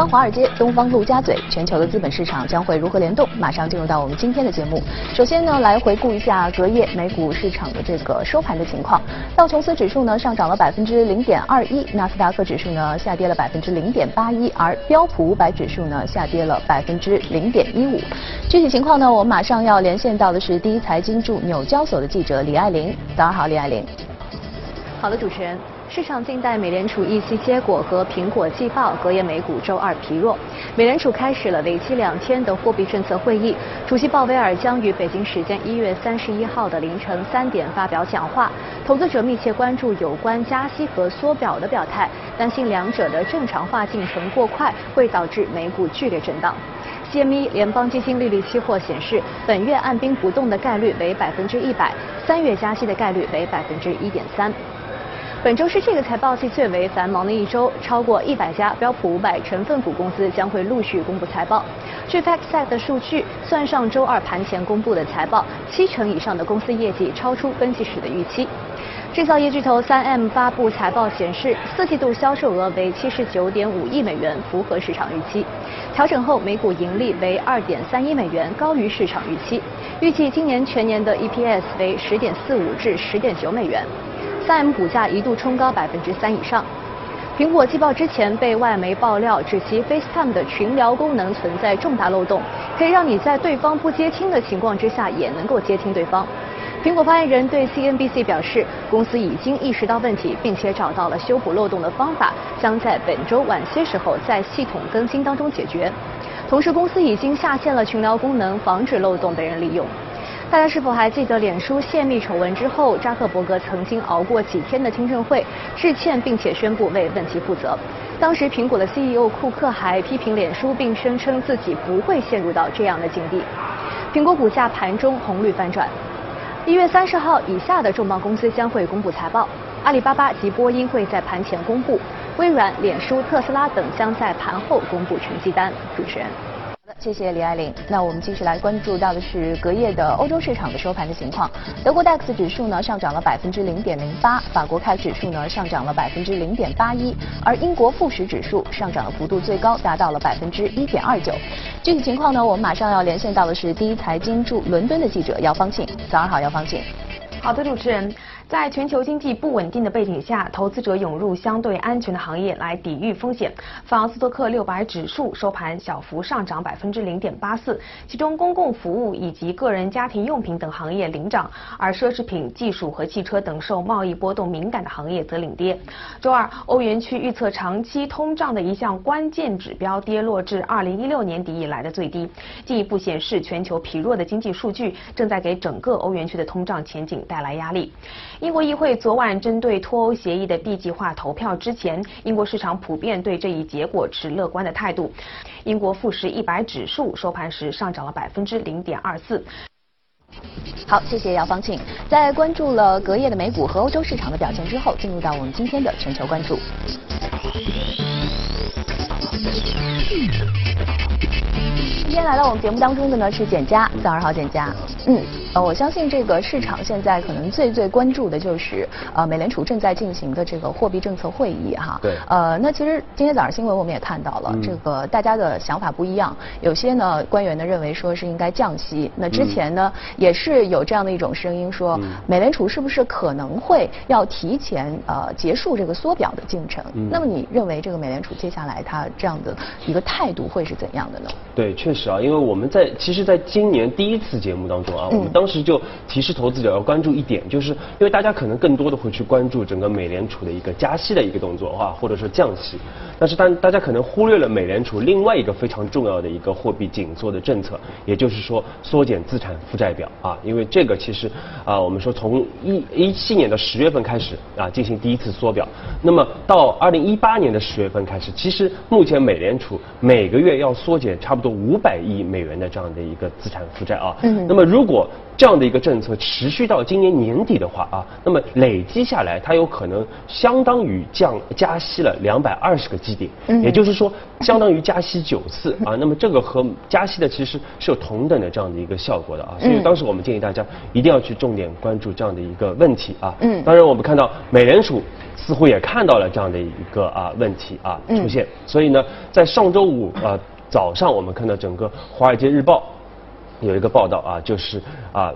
方华尔街、东方陆家嘴，全球的资本市场将会如何联动？马上进入到我们今天的节目。首先呢，来回顾一下隔夜美股市场的这个收盘的情况。道琼斯指数呢上涨了百分之零点二一，纳斯达克指数呢下跌了百分之零点八一，而标普五百指数呢下跌了百分之零点一五。具体情况呢，我们马上要连线到的是第一财经驻纽交所的记者李爱玲。早上好，李爱玲。好的，主持人。市场静待美联储议息结果和苹果季报，隔夜美股周二疲弱。美联储开始了为期两天的货币政策会议，主席鲍威尔将于北京时间一月三十一号的凌晨三点发表讲话。投资者密切关注有关加息和缩表的表态，担心两者的正常化进程过快会导致美股剧烈震荡。CME 联邦基金利率期货显示，本月按兵不动的概率为百分之一百，三月加息的概率为百分之一点三。本周是这个财报季最为繁忙的一周，超过一百家标普五百成分股公司将会陆续公布财报。据 FactSet 的数据，算上周二盘前公布的财报，七成以上的公司业绩超出分析师的预期。制造业巨头 3M 发布财报显示，四季度销售额为七十九点五亿美元，符合市场预期。调整后每股盈利为二点三一美元，高于市场预期。预计今年全年的 EPS 为十点四五至十点九美元。3M 股价一度冲高百分之三以上。苹果季报之前被外媒爆料，指其 FaceTime 的群聊功能存在重大漏洞，可以让你在对方不接听的情况之下也能够接听对方。苹果发言人对 CNBC 表示，公司已经意识到问题，并且找到了修补漏洞的方法，将在本周晚些时候在系统更新当中解决。同时，公司已经下线了群聊功能，防止漏洞被人利用。大家是否还记得脸书泄密丑闻之后，扎克伯格曾经熬过几天的听证会，致歉并且宣布为问题负责。当时苹果的 CEO 库克还批评脸书，并声称自己不会陷入到这样的境地。苹果股价盘中红绿翻转。一月三十号以下的重磅公司将会公布财报，阿里巴巴及波音会在盘前公布，微软、脸书、特斯拉等将在盘后公布成绩单。主持人。谢谢李爱玲。那我们继续来关注到的是隔夜的欧洲市场的收盘的情况。德国 DAX 指数呢上涨了百分之零点零八，法国开指数呢上涨了百分之零点八一，而英国富时指数上涨的幅度最高达到了百分之一点二九。具体情况呢，我们马上要连线到的是第一财经驻伦敦的记者姚方庆。早上好，姚方庆。好的，主持人。在全球经济不稳定的背景下，投资者涌入相对安全的行业来抵御风险。法斯托克六百指数收盘小幅上涨百分之零点八四，其中公共服务以及个人家庭用品等行业领涨，而奢侈品、技术和汽车等受贸易波动敏感的行业则领跌。周二，欧元区预测长期通胀的一项关键指标跌落至二零一六年底以来的最低，进一步显示全球疲弱的经济数据正在给整个欧元区的通胀前景带来压力。英国议会昨晚针对脱欧协议的 B 计划投票之前，英国市场普遍对这一结果持乐观的态度。英国富时一百指数收盘时上涨了百分之零点二四。好，谢谢姚方庆。在关注了隔夜的美股和欧洲市场的表现之后，进入到我们今天的全球关注。今天来到我们节目当中的呢是简佳，早上好，简佳。嗯，呃，我相信这个市场现在可能最最关注的就是呃美联储正在进行的这个货币政策会议哈。对。呃，那其实今天早上新闻我们也看到了，这个大家的想法不一样，有些呢官员呢认为说是应该降息，那之前呢也是有这样的一种声音说，美联储是不是可能会要提前呃结束这个缩表的进程？那么你认为这个美联储接下来它这样的一个态度会是怎样的呢？对，确实。啊，因为我们在其实，在今年第一次节目当中啊，我们当时就提示投资者要关注一点，就是因为大家可能更多的会去关注整个美联储的一个加息的一个动作啊，或者说降息，但是大大家可能忽略了美联储另外一个非常重要的一个货币紧缩的政策，也就是说缩减资产负债表。啊，因为这个其实啊，我们说从一一七年的十月份开始啊进行第一次缩表，那么到二零一八年的十月份开始，其实目前美联储每个月要缩减差不多五百。百亿美元的这样的一个资产负债啊，嗯，那么如果这样的一个政策持续到今年年底的话啊，那么累积下来，它有可能相当于降加息了两百二十个基点，嗯，也就是说相当于加息九次 啊，那么这个和加息的其实是有同等的这样的一个效果的啊，所以当时我们建议大家一定要去重点关注这样的一个问题啊，嗯，当然我们看到美联储。似乎也看到了这样的一个啊问题啊出现，所以呢，在上周五啊早上，我们看到整个《华尔街日报》有一个报道啊，就是啊。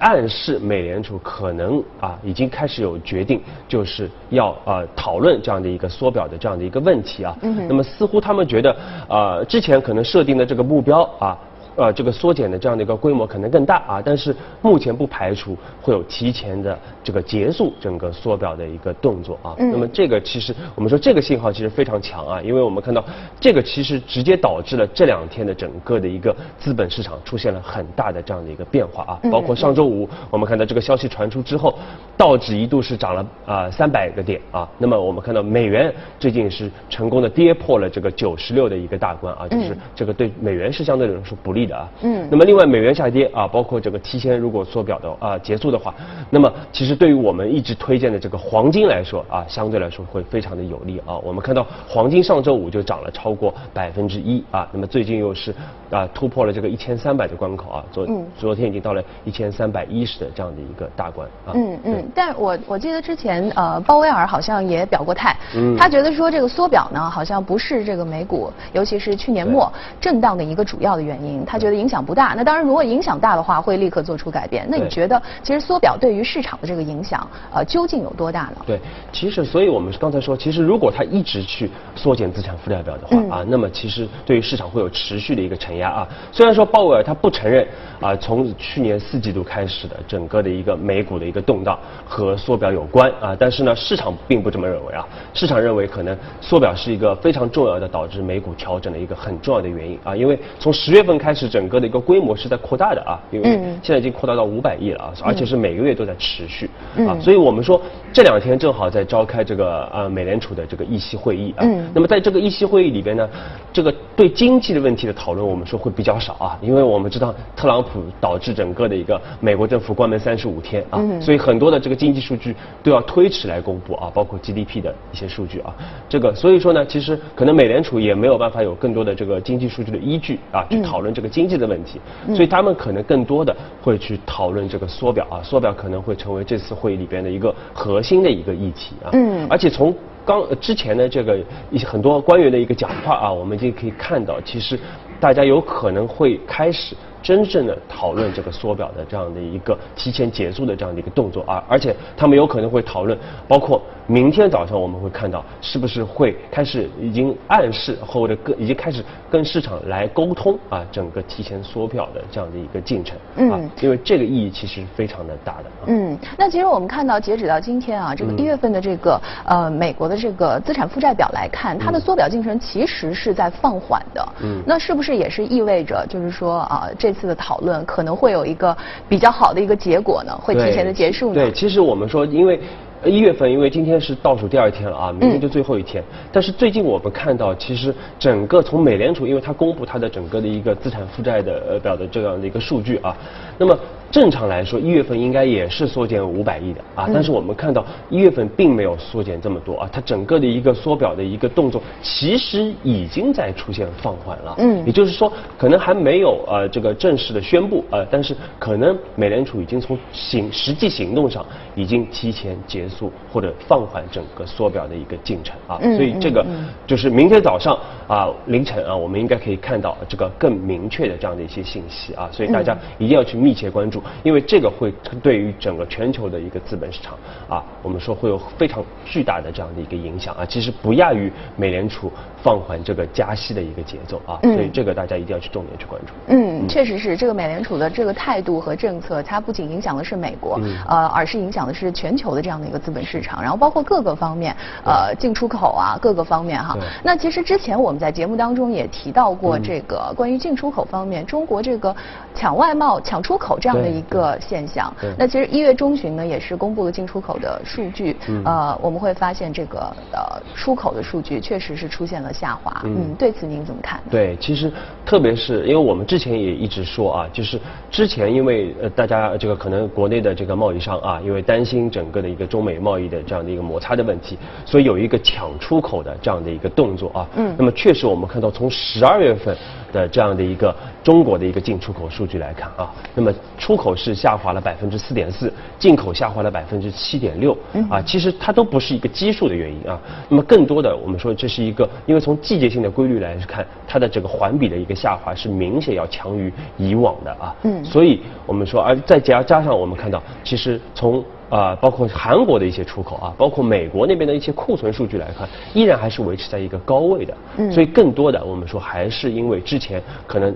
暗示美联储可能啊已经开始有决定，就是要啊讨论这样的一个缩表的这样的一个问题啊。那么似乎他们觉得啊之前可能设定的这个目标啊。呃，这个缩减的这样的一个规模可能更大啊，但是目前不排除会有提前的这个结束整个缩表的一个动作啊。那么这个其实我们说这个信号其实非常强啊，因为我们看到这个其实直接导致了这两天的整个的一个资本市场出现了很大的这样的一个变化啊。包括上周五我们看到这个消息传出之后，道指一度是涨了啊三百个点啊。那么我们看到美元最近是成功的跌破了这个九十六的一个大关啊，就是这个对美元是相对来说不利。的啊，嗯，那么另外美元下跌啊，包括这个提前如果缩表的啊结束的话，那么其实对于我们一直推荐的这个黄金来说啊，相对来说会非常的有利啊。我们看到黄金上周五就涨了超过百分之一啊，那么最近又是啊突破了这个一千三百的关口啊，昨昨天已经到了一千三百一十的这样的一个大关啊。嗯嗯，但我我记得之前呃鲍威尔好像也表过态，嗯，他觉得说这个缩表呢好像不是这个美股，尤其是去年末震荡的一个主要的原因，他。觉得影响不大，那当然，如果影响大的话，会立刻做出改变。那你觉得，其实缩表对于市场的这个影响，呃，究竟有多大呢？对，其实，所以我们刚才说，其实如果他一直去缩减资产负债表的话啊，那么其实对于市场会有持续的一个承压啊。虽然说鲍威尔他不承认啊，从去年四季度开始的整个的一个美股的一个动荡和缩表有关啊，但是呢，市场并不这么认为啊。市场认为可能缩表是一个非常重要的导致美股调整的一个很重要的原因啊，因为从十月份开始。整个的一个规模是在扩大的啊，因为现在已经扩大到五百亿了啊，而且是每个月都在持续啊，所以我们说这两天正好在召开这个呃美联储的这个议息会议啊，那么在这个议息会议里边呢，这个对经济的问题的讨论，我们说会比较少啊，因为我们知道特朗普导致整个的一个美国政府关门三十五天啊，所以很多的这个经济数据都要推迟来公布啊，包括 GDP 的一些数据啊，这个所以说呢，其实可能美联储也没有办法有更多的这个经济数据的依据啊，去讨论这个。经济的问题，所以他们可能更多的会去讨论这个缩表啊，缩表可能会成为这次会议里边的一个核心的一个议题啊。嗯。而且从刚之前的这个一些很多官员的一个讲话啊，我们已经可以看到，其实大家有可能会开始。真正的讨论这个缩表的这样的一个提前结束的这样的一个动作啊，而且他们有可能会讨论，包括明天早上我们会看到是不是会开始已经暗示或者跟已经开始跟市场来沟通啊，整个提前缩表的这样的一个进程啊，因为这个意义其实非常的大的。嗯，那其实我们看到截止到今天啊，这个一月份的这个呃美国的这个资产负债表来看，它的缩表进程其实是在放缓的。嗯，那是不是也是意味着就是说啊这这次的讨论可能会有一个比较好的一个结果呢，会提前的结束呢？对，其实我们说，因为一月份，因为今天是倒数第二天了啊，明天就最后一天。但是最近我们看到，其实整个从美联储，因为它公布它的整个的一个资产负债的呃表的这样的一个数据啊，那么。正常来说，一月份应该也是缩减五百亿的啊，但是我们看到一月份并没有缩减这么多啊，它整个的一个缩表的一个动作其实已经在出现放缓了。嗯，也就是说，可能还没有呃这个正式的宣布呃，但是可能美联储已经从行实际行动上已经提前结束或者放缓整个缩表的一个进程啊，所以这个就是明天早上啊凌晨啊，我们应该可以看到这个更明确的这样的一些信息啊，所以大家一定要去密切关注。因为这个会对于整个全球的一个资本市场啊，我们说会有非常巨大的这样的一个影响啊，其实不亚于美联储放缓这个加息的一个节奏啊，所以这个大家一定要去重点去关注。嗯，确实是这个美联储的这个态度和政策，它不仅影响的是美国，呃，而是影响的是全球的这样的一个资本市场，然后包括各个方面，呃，进出口啊，各个方面哈。那其实之前我们在节目当中也提到过这个关于进出口方面，中国这个抢外贸、抢出口这样的。一个现象。那其实一月中旬呢，也是公布了进出口的数据。呃，我们会发现这个呃出口的数据确实是出现了下滑。嗯，对此您怎么看？对，其实特别是因为我们之前也一直说啊，就是之前因为呃大家这个可能国内的这个贸易商啊，因为担心整个的一个中美贸易的这样的一个摩擦的问题，所以有一个抢出口的这样的一个动作啊。嗯。那么确实我们看到从十二月份的这样的一个中国的一个进出口数据来看啊，那么出口是下滑了百分之四点四，进口下滑了百分之七点六。嗯。啊，其实它都不是一个基数的原因啊。那么更多的我们说这是一个，因为从季节性的规律来看，它的这个环比的一个下滑是明显要强于以往的啊，嗯，所以我们说，而再加加上我们看到，其实从啊包括韩国的一些出口啊，包括美国那边的一些库存数据来看，依然还是维持在一个高位的，嗯，所以更多的我们说还是因为之前可能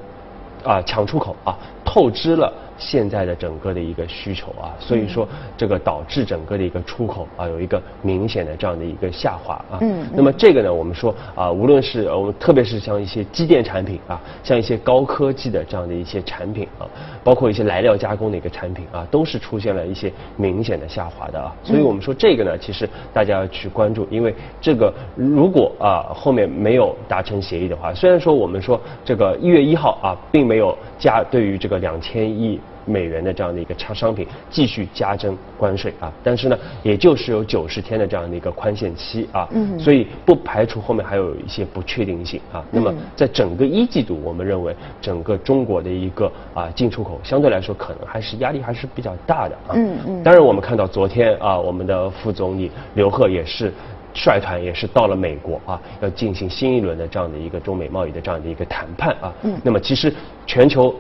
啊抢出口啊透支了。现在的整个的一个需求啊，所以说这个导致整个的一个出口啊有一个明显的这样的一个下滑啊。嗯。那么这个呢，我们说啊，无论是我们特别是像一些机电产品啊，像一些高科技的这样的一些产品啊，包括一些来料加工的一个产品啊，都是出现了一些明显的下滑的啊。所以我们说这个呢，其实大家要去关注，因为这个如果啊后面没有达成协议的话，虽然说我们说这个一月一号啊，并没有加对于这个两千亿。美元的这样的一个商商品继续加征关税啊，但是呢，也就是有九十天的这样的一个宽限期啊，嗯，所以不排除后面还有一些不确定性啊。那么在整个一季度，我们认为整个中国的一个啊进出口相对来说可能还是压力还是比较大的啊。嗯嗯。当然，我们看到昨天啊，我们的副总理刘鹤也是率团也是到了美国啊，要进行新一轮的这样的一个中美贸易的这样的一个谈判啊。嗯。那么其实全球。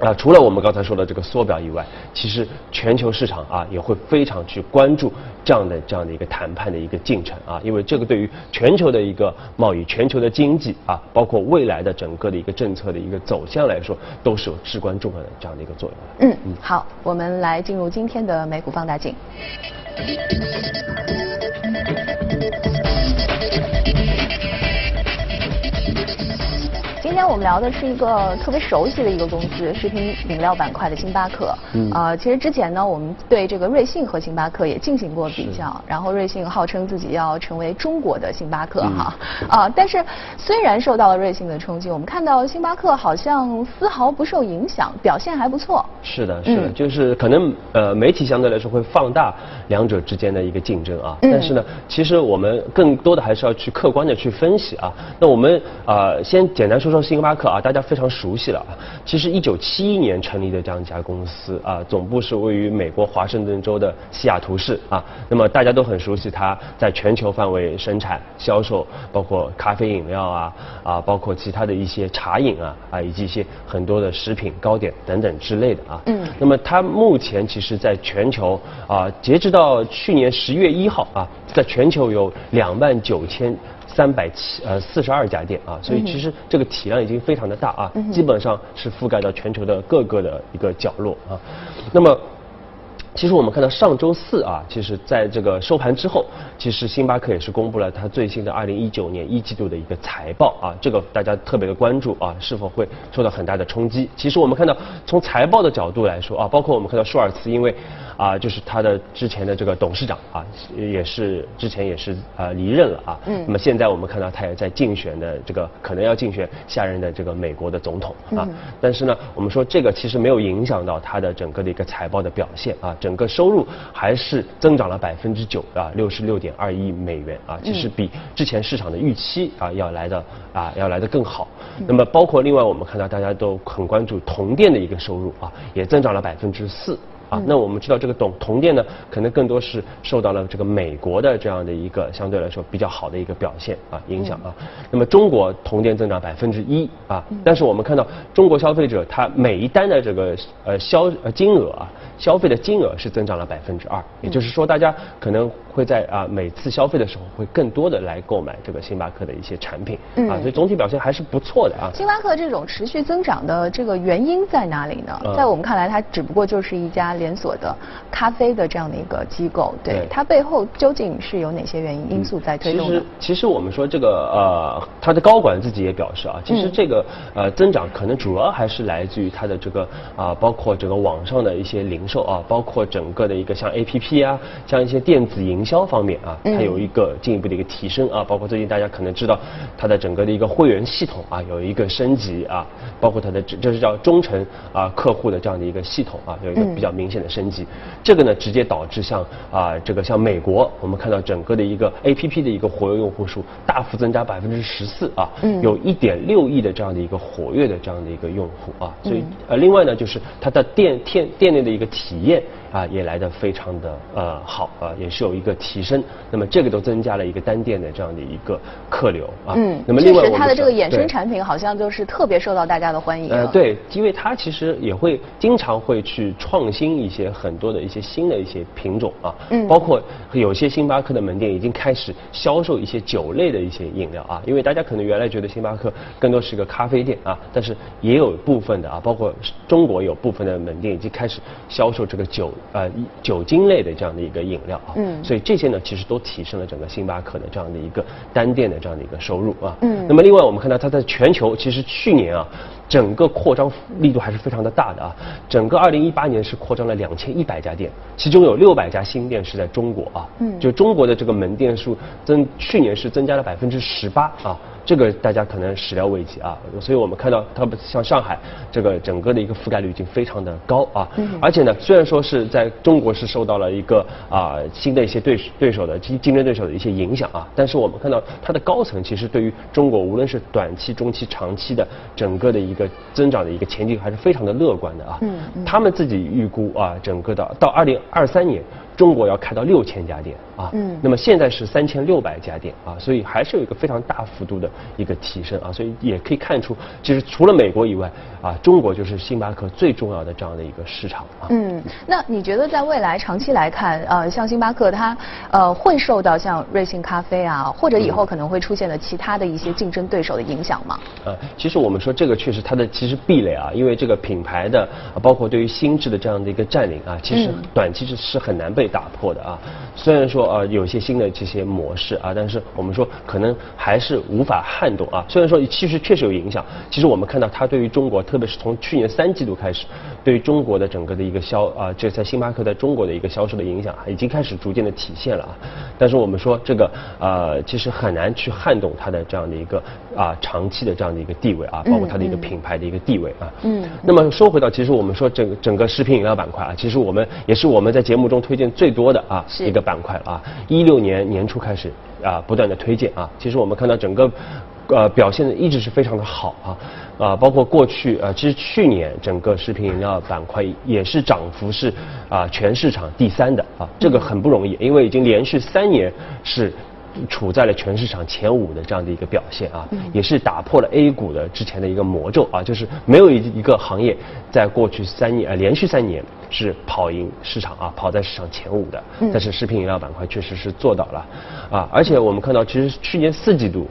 啊，除了我们刚才说的这个缩表以外，其实全球市场啊也会非常去关注这样的这样的一个谈判的一个进程啊，因为这个对于全球的一个贸易、全球的经济啊，包括未来的整个的一个政策的一个走向来说，都是有至关重要的这样的一个作用。嗯嗯，好，我们来进入今天的美股放大镜。天我们聊的是一个特别熟悉的一个公司，食品饮料板块的星巴克。嗯。啊，其实之前呢，我们对这个瑞幸和星巴克也进行过比较。然后瑞幸号称自己要成为中国的星巴克哈。啊，但是虽然受到了瑞幸的冲击，我们看到星巴克好像丝毫不受影响，表现还不错。是的，是的，就是可能呃媒体相对来说会放大两者之间的一个竞争啊。嗯。但是呢，其实我们更多的还是要去客观的去分析啊。那我们啊先简单说说。星巴克啊，大家非常熟悉了啊。其实一九七一年成立的这样一家公司啊，总部是位于美国华盛顿州的西雅图市啊。那么大家都很熟悉它在全球范围生产、销售，包括咖啡饮料啊啊，包括其他的一些茶饮啊啊，以及一些很多的食品、糕点等等之类的啊。嗯。那么它目前其实在全球啊，截止到去年十月一号啊，在全球有两万九千。三百七呃四十二家店啊，所以其实这个体量已经非常的大啊，基本上是覆盖到全球的各个的一个角落啊。那么，其实我们看到上周四啊，其实在这个收盘之后，其实星巴克也是公布了它最新的二零一九年一季度的一个财报啊，这个大家特别的关注啊，是否会受到很大的冲击？其实我们看到从财报的角度来说啊，包括我们看到舒尔茨因为。啊，就是他的之前的这个董事长啊，也是之前也是啊离任了啊。嗯。那么现在我们看到他也在竞选的这个可能要竞选下任的这个美国的总统啊。嗯。但是呢，我们说这个其实没有影响到他的整个的一个财报的表现啊，整个收入还是增长了百分之九啊，六十六点二亿美元啊，其实比之前市场的预期啊要来的啊要来的更好。那么包括另外我们看到大家都很关注铜电的一个收入啊，也增长了百分之四。啊，那我们知道这个铜铜电呢，可能更多是受到了这个美国的这样的一个相对来说比较好的一个表现啊影响啊。那么中国铜电增长百分之一啊，但是我们看到中国消费者他每一单的这个呃消呃金额啊。消费的金额是增长了百分之二，也就是说，大家可能会在啊每次消费的时候会更多的来购买这个星巴克的一些产品啊，所以总体表现还是不错的啊。星巴克这种持续增长的这个原因在哪里呢？在我们看来，它只不过就是一家连锁的咖啡的这样的一个机构，对对。它背后究竟是有哪些原因因素在推动的其实？，其实我们说这个呃，它的高管自己也表示啊，其嗯实这个呃增长可能主要还是来自于它的这个啊、包括整个网上的一些零售啊，包括整个的一个像 A P P 啊，像一些电子营销方面啊，嗯。它有一个进一步的一个提升啊，包括最近大家可能知道它的整个的一个会员系统啊有一个升级啊，包括它的这这是叫忠诚啊客户的这样的一个系统啊有一个嗯。比较明显的升级，这个呢直接导致像啊这个像美国，我们看到整个的一个 A P P 的一个活跃用户数大幅增加百分之十四啊，嗯。有一点六亿的这样的一个活跃的这样的一个用户啊，所以嗯。呃另外呢就是它的店店店内的一个体验啊也来的非常的呃好啊，也是有一个提升，那么这个都增加了一个单店的这样的一个客流啊，嗯，那么另外它的这个衍生产品好像就是特别受到大家的欢迎。呃，，对，因为它其实也会经常会去创新一些很多的一些新的一些品种啊，嗯包括有些星巴克的门店已经开始销售一些酒类的一些饮料啊，因为大家可能原来觉得星巴克更多是一个咖啡店啊，但是也有部分的啊，包括中国有部分的门店已经开始销售这个酒呃酒精类的这样的一个饮料啊，嗯。所以这些呢其实都提升了整个星巴克的这样的一个单店的这样的一个收入啊，嗯。那么另外我们看到它在全球其实去年啊。整个扩张力度还是非常的大的啊！整个二零一八年是扩张了两千一百家店，其中有六百家新店是在中国啊。嗯就中国的这个门店数增，去年是增加了百分之十八啊，这个大家可能始料未及啊。所以我们看到，它像上海这个整个的一个覆盖率已经非常的高啊。嗯而且呢，虽然说是在中国是受到了一个啊新的一些对对手的竞竞争对手的一些影响啊，但是我们看到它的高层其实对于中国无论是短期、中期、长期的整个的一个增长的一个前景还是非常的乐观的啊。嗯嗯他们自己预估啊，整个的到二零二三年。中国要开到六千家店啊，嗯那么现在是三千六百家店啊，所以还是有一个非常大幅度的一个提升啊，所以也可以看出，其实除了美国以外啊，中国就是星巴克最重要的这样的一个市场啊。嗯，那你觉得在未来长期来看，呃，像星巴克它呃会受到像瑞幸咖啡啊，或者以后可能会出现的其他的一些竞争对手的影响吗？呃，其实我们说这个确实它的其实壁垒啊，因为这个品牌的，啊包括对于心智的这样的一个占领啊，其实嗯短期是是很难被打破的啊。虽然说呃有一些新的这些模式啊，但是我们说可能还是无法撼动啊。虽然说其实确实有影响，其实我们看到它对于中国，特别是从去年三季度开始，对于中国的整个的一个销啊，这在星巴克在中国的一个销售的影响已经开始逐渐的体现了啊。但是我们说这个呃，其实很难去撼动它的这样的一个啊长期的这样的一个地位啊，包括它的一个品牌的一个地位啊。嗯那么说回到，其实我们说整个整个食品饮料板块啊，其实我们也是我们在节目中推荐最多的啊一个板块了啊。一六年年初开始啊，不断的推荐啊，其实我们看到整个呃表现的一直是非常的好啊。啊，包括过去呃，其实去年整个食品饮料板块也是涨幅是啊全市场第三的啊，这个很不容易，因为已经连续三年是处在了全市场前五的这样的一个表现啊，也是打破了 A 股的之前的一个魔咒啊，就是没有一一个行业在过去三年呃连续三年是跑赢市场啊，跑在市场前五的，但是食品饮料板块确实是做到了啊，而且我们看到其实去年四季度。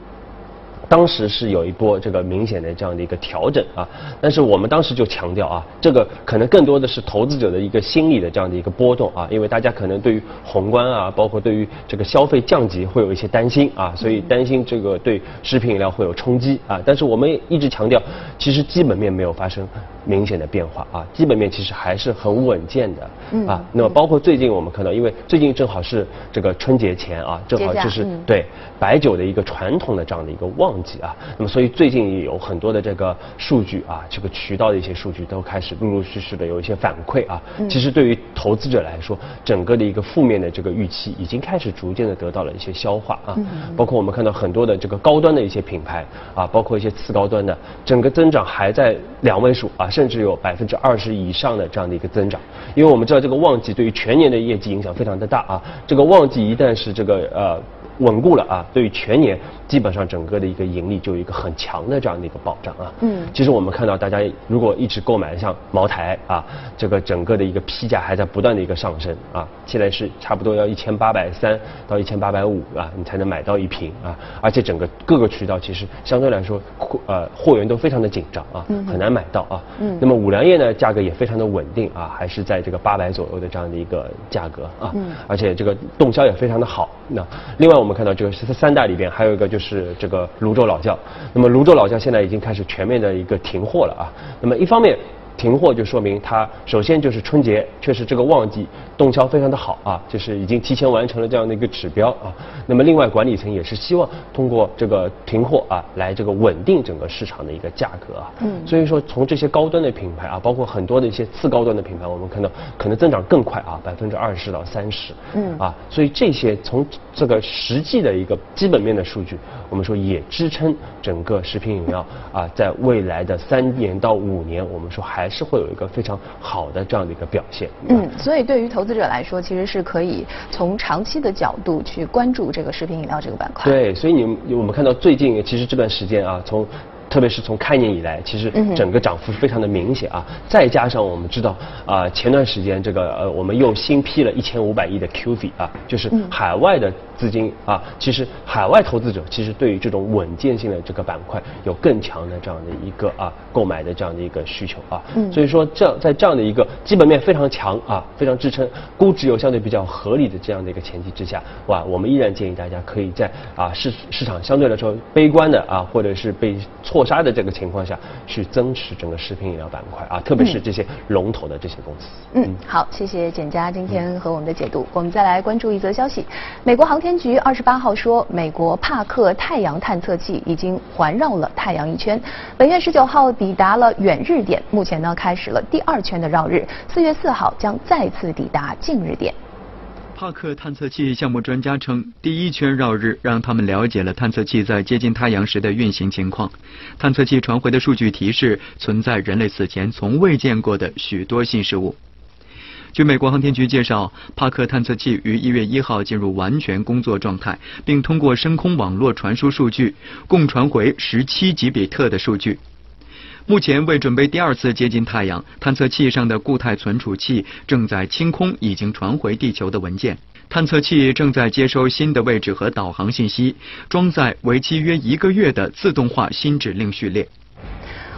当时是有一波这个明显的这样的一个调整啊，但是我们当时就强调啊，这个可能更多的是投资者的一个心理的这样的一个波动啊，因为大家可能对于宏观啊，包括对于这个消费降级会有一些担心啊，所以担心这个对食品饮料会有冲击啊，但是我们一直强调，其实基本面没有发生明显的变化啊，基本面其实还是很稳健的啊。那么包括最近我们看到，因为最近正好是这个春节前啊，正好就是嗯对白酒的一个传统的这样的一个旺季啊，那么所以最近也有很多的这个数据啊，这个渠道的一些数据都开始陆陆续续的有一些反馈啊。其实对于投资者来说，整个的一个负面的这个预期已经开始逐渐的得到了一些消化啊。包括我们看到很多的这个高端的一些品牌啊，包括一些次高端的，整个增长还在两位数啊，甚至有百分之二十以上的这样的一个增长。因为我们知道这个旺季对于全年的业绩影响非常的大啊，这个旺季一旦是这个呃。稳固了啊，对于全年基本上整个的一个盈利就有一个很强的这样的一个保障啊。嗯，其实我们看到大家如果一直购买像茅台啊，这个整个的一个批价还在不断的一个上升啊，现在是差不多要一千八百三到一千八百五啊，你才能买到一瓶啊，而且整个各个渠道其实相对来说货呃货源都非常的紧张啊，很难买到啊。嗯，那么五粮液呢价格也非常的稳定啊，还是在这个八百左右的这样的一个价格啊，嗯，而且这个动销也非常的好。那另外我我们看到这个三大里边还有一个就是这个泸州老窖，那么泸州老窖现在已经开始全面的一个停货了啊，那么一方面。停货就说明它首先就是春节确实这个旺季动销非常的好啊，就是已经提前完成了这样的一个指标啊。那么另外管理层也是希望通过这个停货啊来这个稳定整个市场的一个价格啊。嗯。所以说从这些高端的品牌啊，包括很多的一些次高端的品牌，我们看到可能增长更快啊，百分之二十到三十。嗯。啊，所以这些从这个实际的一个基本面的数据，我们说也支撑整个食品饮料啊，在未来的三年到五年，我们说还。还是会有一个非常好的这样的一个表现。嗯，所以对于投资者来说，其实是可以从长期的角度去关注这个食品饮料这个板块。对，所以你们我们看到最近其实这段时间啊，从特别是从开年以来，其实整个涨幅是非常的明显啊。再加上我们知道啊，前段时间这个呃，我们又新批了一千五百亿的 QF 啊，就是海外的。资金啊，其实海外投资者其实对于这种稳健性的这个板块有更强的这样的一个啊购买的这样的一个需求啊，所以说这样在这样的一个基本面非常强啊，非常支撑，估值又相对比较合理的这样的一个前提之下，哇，我们依然建议大家可以在啊市市场相对来说悲观的啊或者是被错杀的这个情况下去增持整个食品饮料板块啊，特别是这些龙头的这些公司。嗯，好，谢谢简佳今天和我们的解读，我们再来关注一则消息，美国航天。天局二十八号说，美国帕克太阳探测器已经环绕了太阳一圈，本月十九号抵达了远日点，目前呢开始了第二圈的绕日，四月四号将再次抵达近日点。帕克探测器项目专家称，第一圈绕日让他们了解了探测器在接近太阳时的运行情况。探测器传回的数据提示，存在人类此前从未见过的许多新事物。据美国航天局介绍，帕克探测器于一月一号进入完全工作状态，并通过深空网络传输数据，共传回十七吉比特的数据。目前为准备第二次接近太阳，探测器上的固态存储器正在清空已经传回地球的文件。探测器正在接收新的位置和导航信息，装载为期约一个月的自动化新指令序列。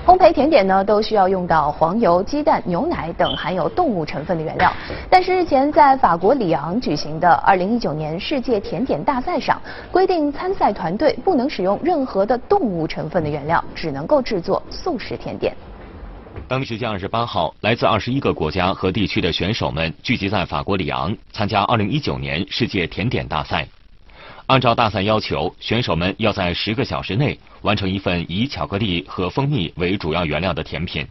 烘焙甜点呢，都需要用到黄油、鸡蛋、牛奶等含有动物成分的原料。但是日前在法国里昂举行的2019年世界甜点大赛上，规定参赛团队不能使用任何的动物成分的原料，只能够制作素食甜点。当地时间28号，来自21个国家和地区的选手们聚集在法国里昂，参加2019年世界甜点大赛。按照大赛要求，选手们要在十个小时内完成一份以巧克力和蜂蜜为主要原料的甜品，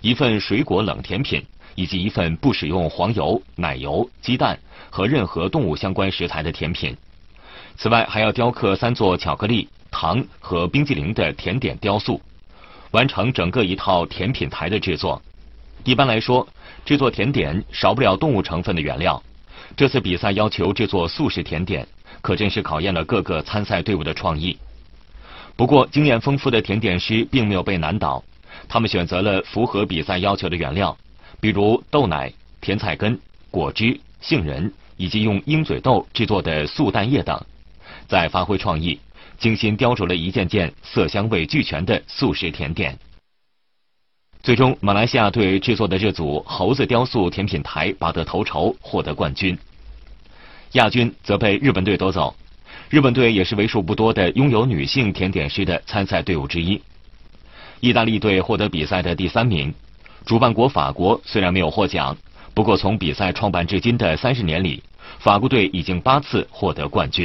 一份水果冷甜品，以及一份不使用黄油、奶油、鸡蛋和任何动物相关食材的甜品。此外，还要雕刻三座巧克力、糖和冰激凌的甜点雕塑，完成整个一套甜品台的制作。一般来说，制作甜点少不了动物成分的原料。这次比赛要求制作素食甜点。可真是考验了各个参赛队伍的创意。不过，经验丰富的甜点师并没有被难倒，他们选择了符合比赛要求的原料，比如豆奶、甜菜根、果汁、杏仁，以及用鹰嘴豆制作的素蛋液等，在发挥创意，精心雕琢了一件件色香味俱全的素食甜点。最终，马来西亚队制作的这组猴子雕塑甜品台拔得头筹，获得冠军。亚军则被日本队夺走，日本队也是为数不多的拥有女性甜点师的参赛队伍之一。意大利队获得比赛的第三名，主办国法国虽然没有获奖，不过从比赛创办至今的三十年里，法国队已经八次获得冠军。